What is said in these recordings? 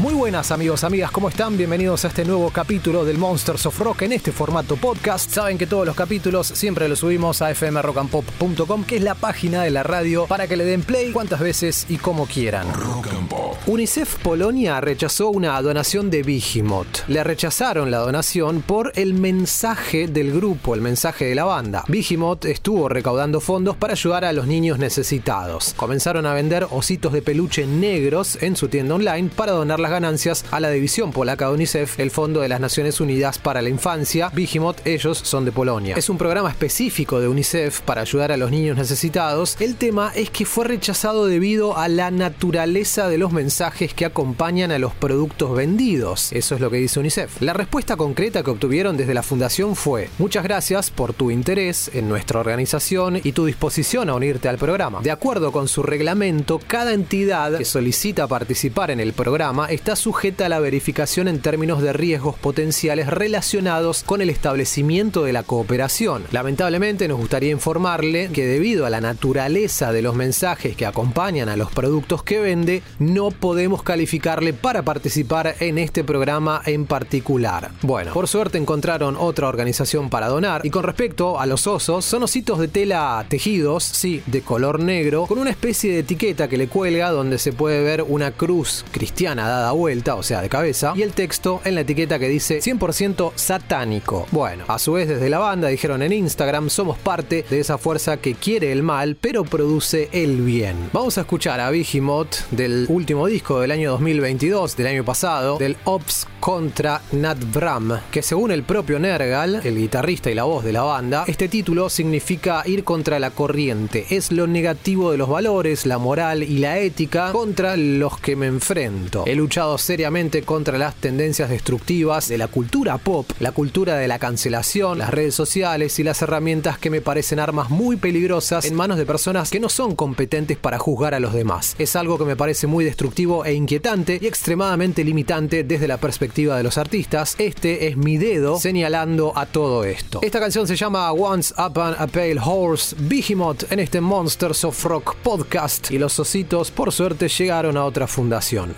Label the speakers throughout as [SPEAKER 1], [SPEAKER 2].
[SPEAKER 1] Muy buenas amigos, amigas, ¿cómo están? Bienvenidos a este nuevo capítulo del Monsters of Rock en este formato podcast. Saben que todos los capítulos siempre los subimos a fmrockandpop.com, que es la página de la radio para que le den play cuantas veces y como quieran.
[SPEAKER 2] Rock and Pop.
[SPEAKER 1] UNICEF Polonia rechazó una donación de Vigimot. Le rechazaron la donación por el mensaje del grupo, el mensaje de la banda. Vigimot estuvo recaudando fondos para ayudar a los niños necesitados. Comenzaron a vender ositos de peluche negros en su tienda online para donar las ganancias a la división polaca de UNICEF, el Fondo de las Naciones Unidas para la Infancia. Vigimot, ellos son de Polonia. Es un programa específico de UNICEF para ayudar a los niños necesitados. El tema es que fue rechazado debido a la naturaleza de los mensajes que acompañan a los productos vendidos. Eso es lo que dice UNICEF. La respuesta concreta que obtuvieron desde la fundación fue: Muchas gracias por tu interés en nuestra organización y tu disposición a unirte al programa. De acuerdo con su reglamento, cada entidad que solicita participar en el programa está sujeta a la verificación en términos de riesgos potenciales relacionados con el establecimiento de la cooperación. Lamentablemente nos gustaría informarle que debido a la naturaleza de los mensajes que acompañan a los productos que vende, no podemos calificarle para participar en este programa en particular. Bueno, por suerte encontraron otra organización para donar y con respecto a los osos, son ositos de tela tejidos, sí, de color negro, con una especie de etiqueta que le cuelga donde se puede ver una cruz cristiana dada vuelta, o sea, de cabeza, y el texto en la etiqueta que dice 100% satánico. Bueno, a su vez desde la banda dijeron en Instagram, somos parte de esa fuerza que quiere el mal, pero produce el bien. Vamos a escuchar a Vigimot del último disco del año 2022, del año pasado, del Ops contra Nat Bram, que según el propio Nergal, el guitarrista y la voz de la banda, este título significa ir contra la corriente, es lo negativo de los valores, la moral y la ética contra los que me enfrento. He luchado seriamente contra las tendencias destructivas de la cultura pop, la cultura de la cancelación, las redes sociales y las herramientas que me parecen armas muy peligrosas en manos de personas que no son competentes para juzgar a los demás. Es algo que me parece muy destructivo e inquietante y extremadamente limitante desde la perspectiva de los artistas. Este es mi dedo señalando a todo esto. Esta canción se llama Once Upon a Pale Horse Behemoth en este Monsters of Rock podcast y los ositos por suerte llegaron a otra fundación.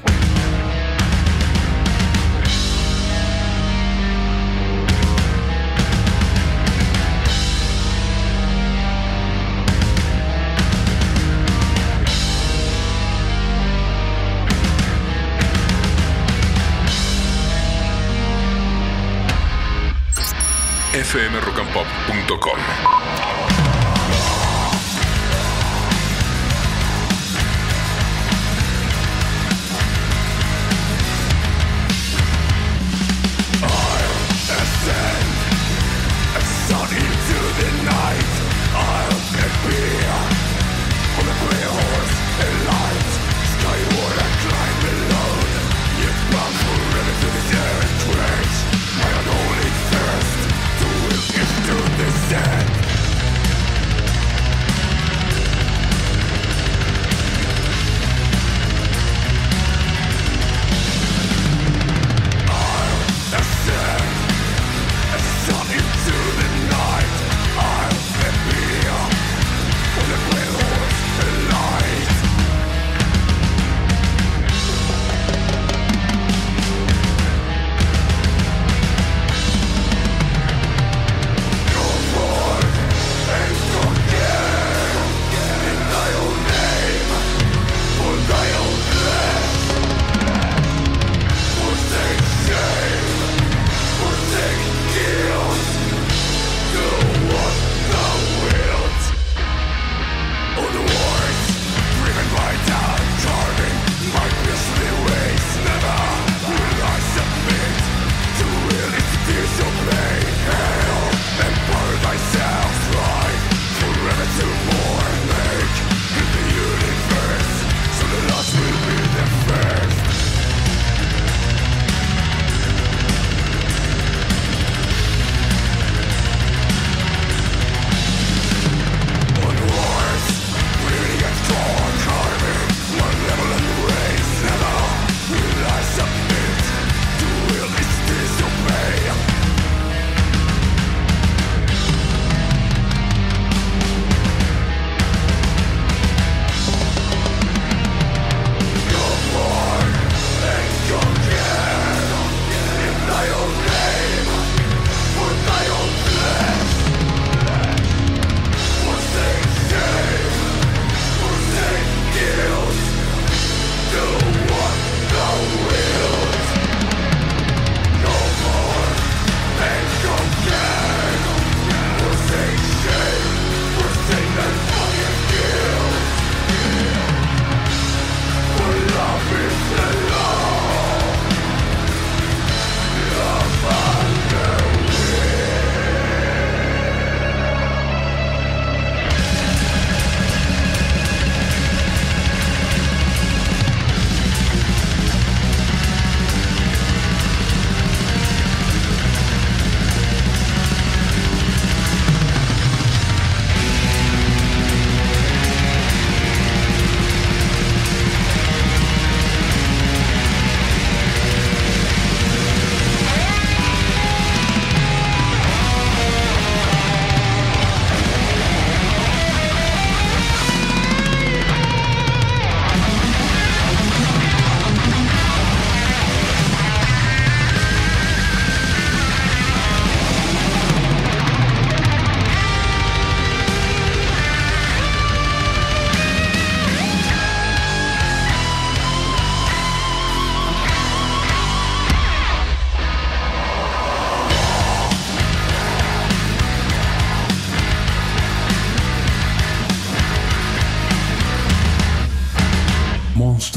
[SPEAKER 2] fmrockandpop.com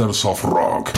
[SPEAKER 2] Of Rock.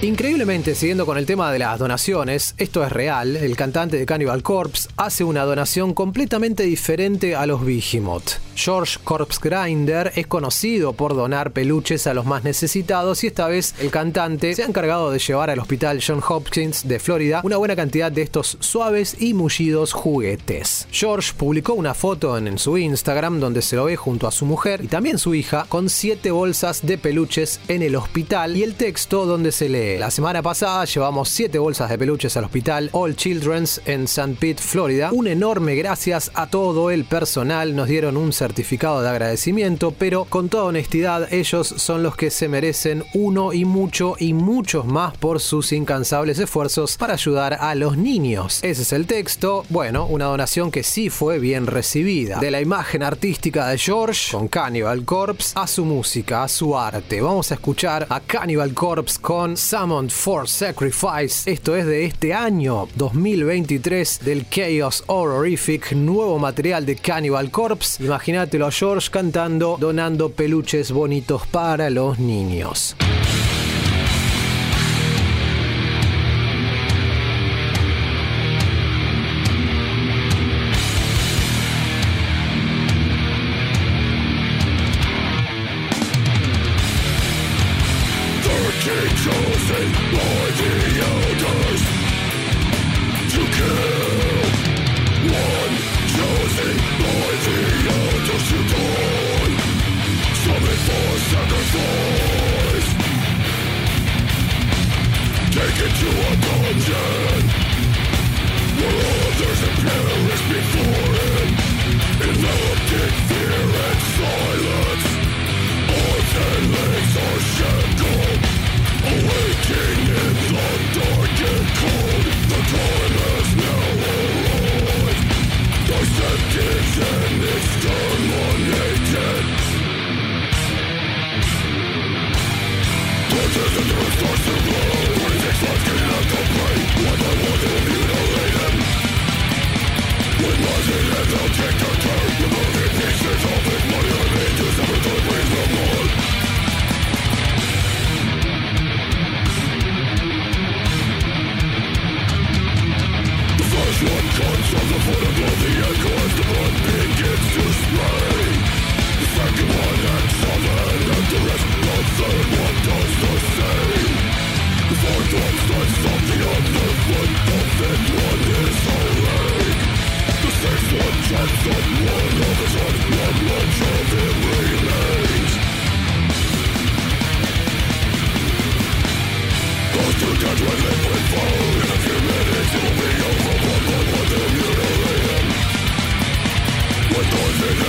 [SPEAKER 3] Increíblemente, siguiendo con el tema de las donaciones, esto es real, el cantante de Cannibal Corpse hace una donación completamente diferente a los Behemoth. George Corpse Grinder es conocido por donar peluches a los más necesitados y esta vez el cantante se ha encargado de llevar al hospital John Hopkins de Florida una buena cantidad de estos suaves y mullidos juguetes. George publicó una foto en, su Instagram donde se lo ve junto a su mujer y también su hija con siete bolsas de peluches en el hospital y el texto donde se lee la semana pasada llevamos siete bolsas de peluches al hospital All Children's en St. Pete, Florida. Un enorme gracias a todo el personal. Nos dieron un certificado de agradecimiento, pero con toda honestidad, ellos son los que se merecen uno y mucho y muchos más por sus incansables esfuerzos para ayudar a los niños. Ese es el texto. Bueno, una donación que sí fue bien recibida. De la imagen artística de George con Cannibal Corpse a su música, a su arte. Vamos a escuchar a Cannibal Corpse con Summoned for Sacrifice. Esto es de este año 2023 del Chaos Horrific, nuevo material de Cannibal Corpse. Imagínatelo a George cantando, donando peluches bonitos para los niños.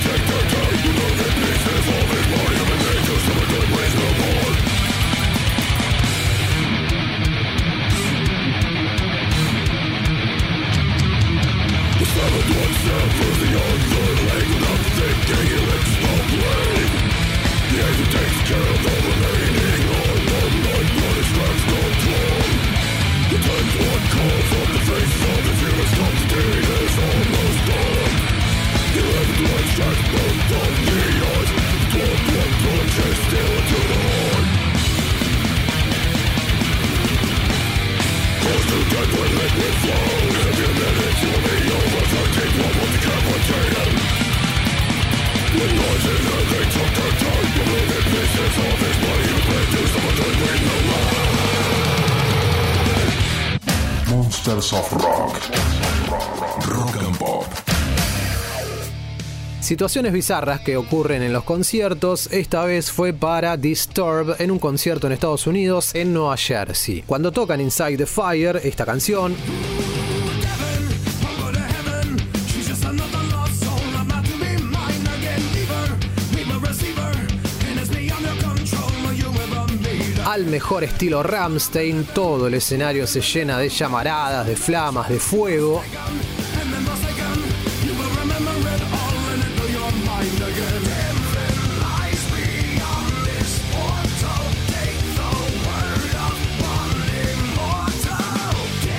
[SPEAKER 4] Take the time to look at pieces of it
[SPEAKER 2] Monsters of Rock. Rock and Pop.
[SPEAKER 1] Situaciones bizarras que ocurren en los conciertos, esta vez fue para Disturb en un concierto en Estados Unidos en Nueva Jersey. Cuando tocan Inside the Fire, esta canción... al mejor estilo Ramstein, todo el escenario se llena de llamaradas, de flamas, de fuego.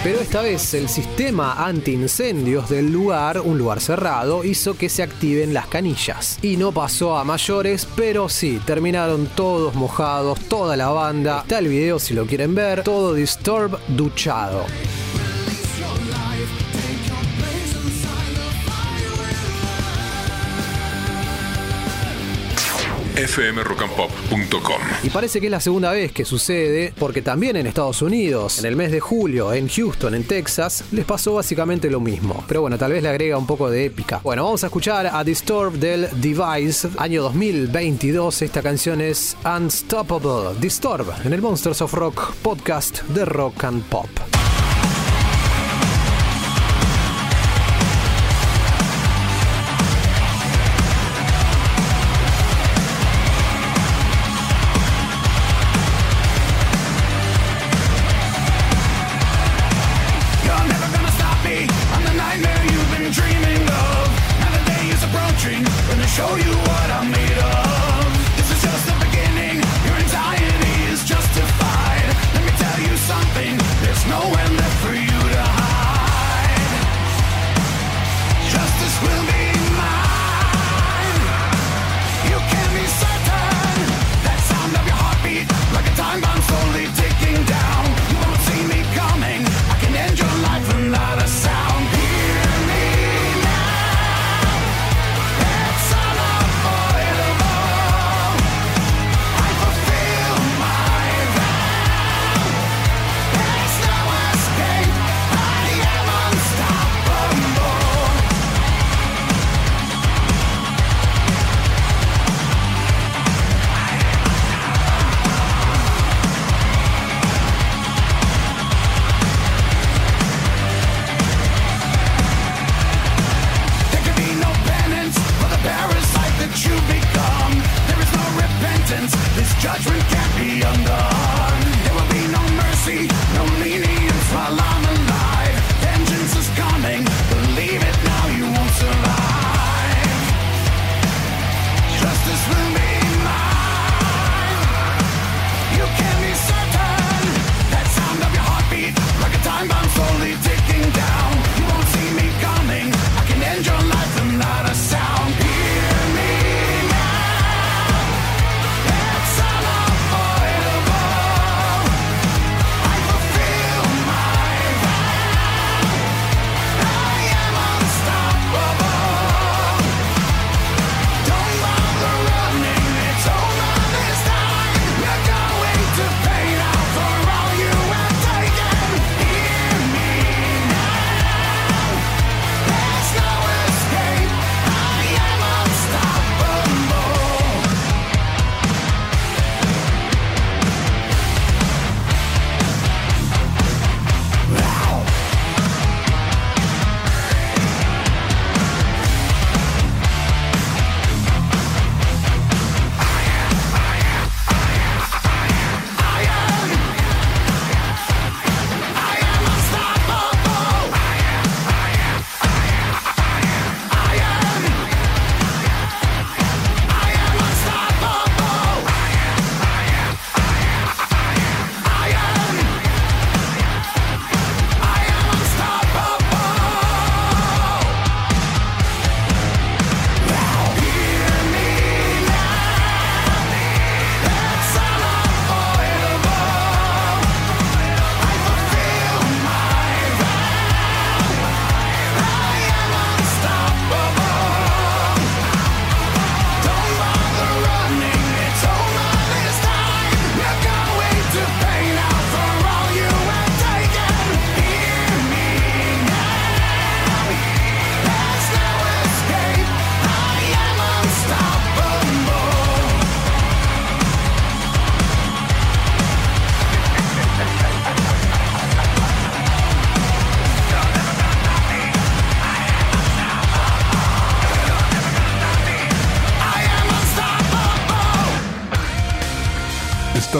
[SPEAKER 1] Pero esta vez el sistema antiincendios del lugar, un lugar cerrado, hizo que se activen las canillas. Y no pasó a mayores, pero sí, terminaron todos mojados, toda la banda. Está el video si lo quieren ver, todo Disturb duchado.
[SPEAKER 2] fmrockandpop.com.
[SPEAKER 1] Y parece que es la segunda vez que sucede, porque también en Estados Unidos, en el mes de julio, en Houston, en Texas, les pasó básicamente lo mismo. Pero bueno, tal vez le agrega un poco de épica. Bueno, vamos a escuchar a Disturb del Device, año 2022. Esta canción es Unstoppable. Disturb en el Monsters of Rock podcast de Rock and Pop.
[SPEAKER 5] Judgment can't be
[SPEAKER 2] undone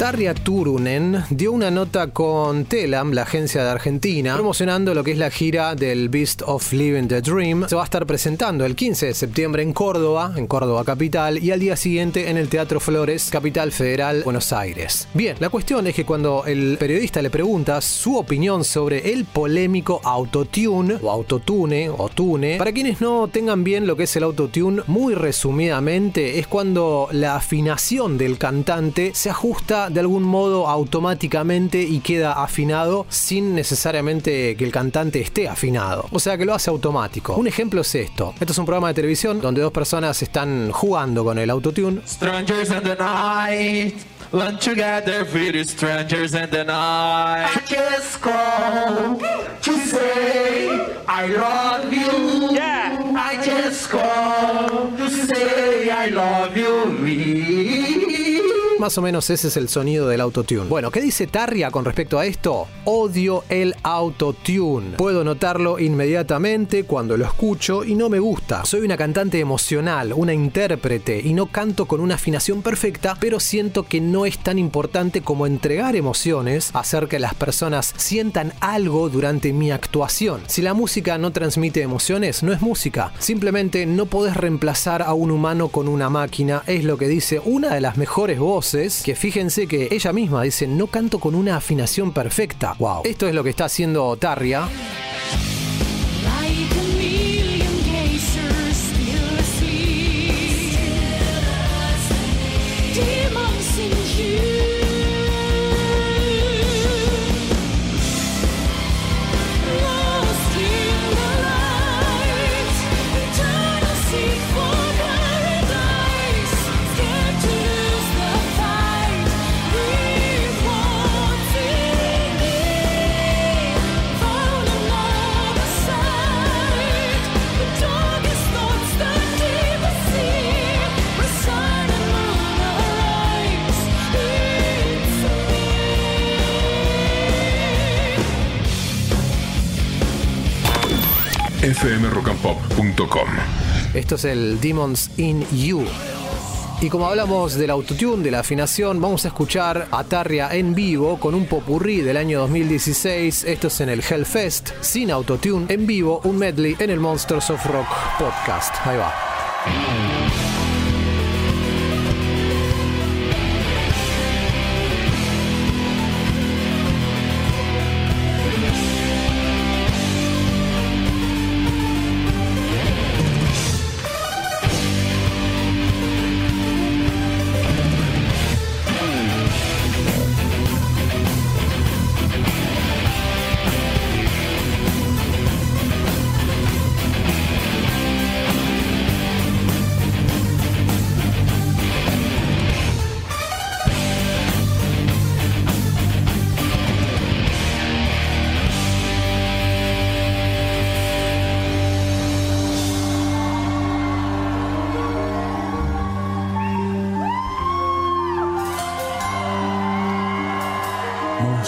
[SPEAKER 1] Tarja Turunen dio una nota con Telam, la agencia de Argentina, promocionando lo que es la gira del Beast of Living the Dream. Se va a estar presentando el 15 de septiembre en Córdoba, en Córdoba capital, y al día siguiente en el Teatro Flores, capital federal, Buenos Aires. Bien, la cuestión es que cuando el periodista le pregunta su opinión sobre el polémico autotune, o autotune, o tune, para quienes no tengan bien lo que es el autotune, muy resumidamente, es cuando la afinación del cantante se ajusta de algún modo automáticamente y queda afinado sin necesariamente que el cantante esté afinado. O sea que lo hace automático. Un ejemplo es esto. Esto es un programa de televisión donde dos personas están jugando con el autotune.
[SPEAKER 6] Strangers in the night, lunch together, pretty strangers in the night. I just call to say I love you. Yeah. I just call to say I love you.
[SPEAKER 1] Más o menos ese es el sonido del autotune. Bueno, ¿qué dice Tarria con respecto a esto? Odio el autotune. Puedo notarlo inmediatamente cuando lo escucho y no me gusta. Soy una cantante emocional, una intérprete y no canto con una afinación perfecta, pero siento que no es tan importante como entregar emociones, hacer que las personas sientan algo durante mi actuación. Si la música no transmite emociones, no es música. Simplemente no podés reemplazar a un humano con una máquina, es lo que dice una de las mejores voces que fíjense que ella misma dice, no canto con una afinación perfecta. Wow. Esto es lo que está haciendo Tarria. Esto es el Demons in You. Y como hablamos del autotune, de la afinación, vamos a escuchar a Tarria en vivo con un popurrí del año 2016. Esto es en el Hellfest, sin autotune, en vivo, un medley en el Monsters of Rock podcast. Ahí va.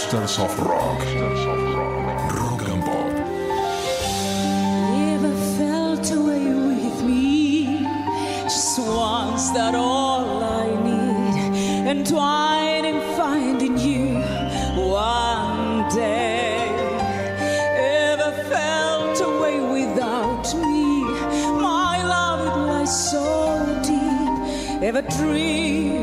[SPEAKER 2] Monsters of Rock. Rock and Pop.
[SPEAKER 7] Never felt away with me. Just once that all I need. Entwined in finding you one day. Ever felt away without me. My love lies so deep. Ever dream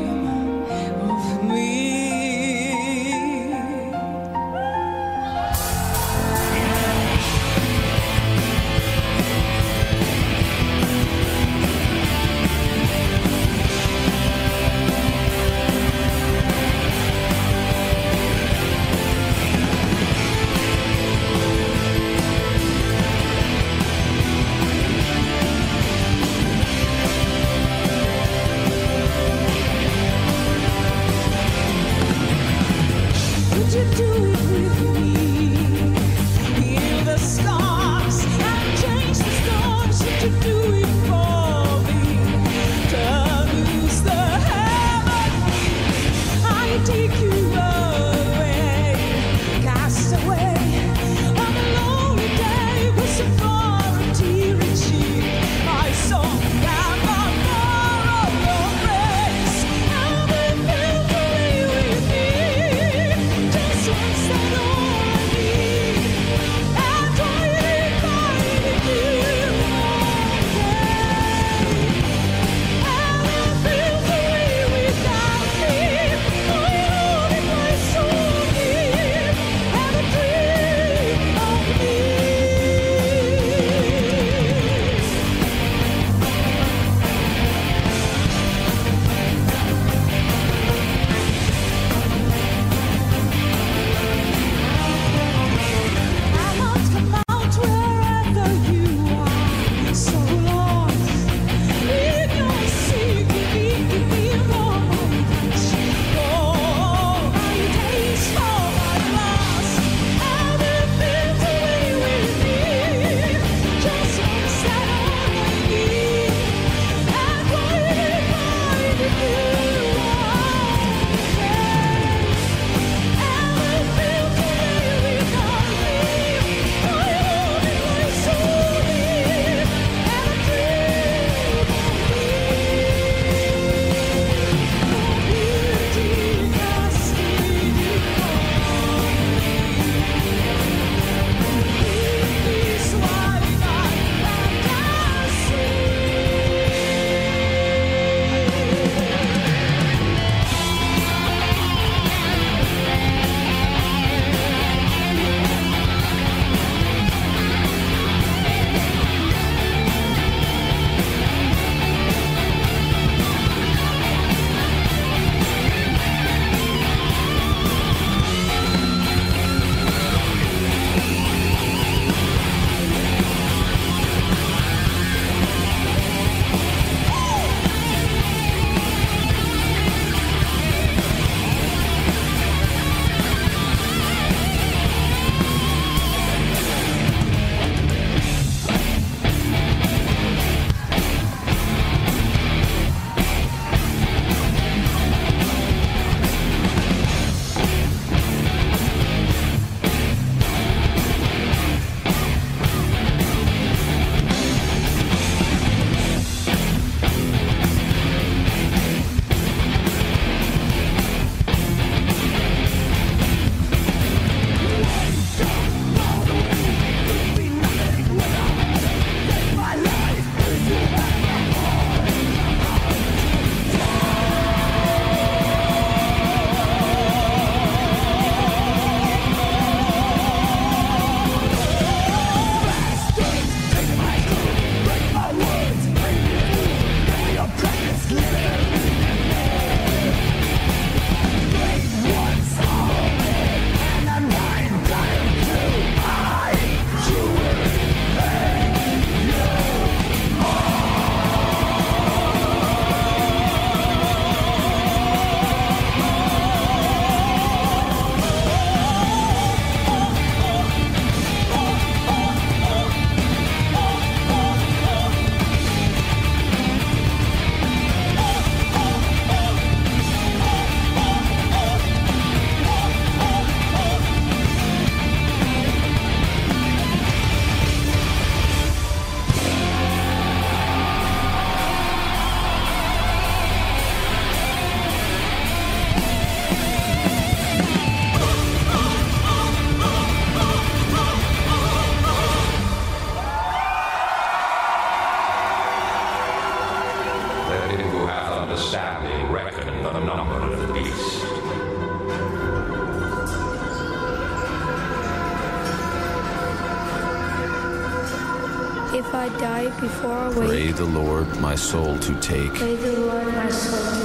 [SPEAKER 7] the
[SPEAKER 8] Lord my soul to take.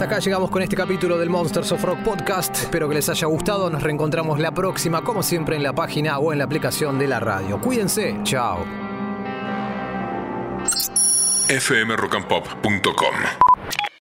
[SPEAKER 1] Hasta acá llegamos con este capítulo del Monsters of Rock Podcast. Espero que les haya gustado. Nos reencontramos la próxima, como siempre, en la página o en la aplicación de la radio. Cuídense. Chao.
[SPEAKER 2] fmrockandpop.com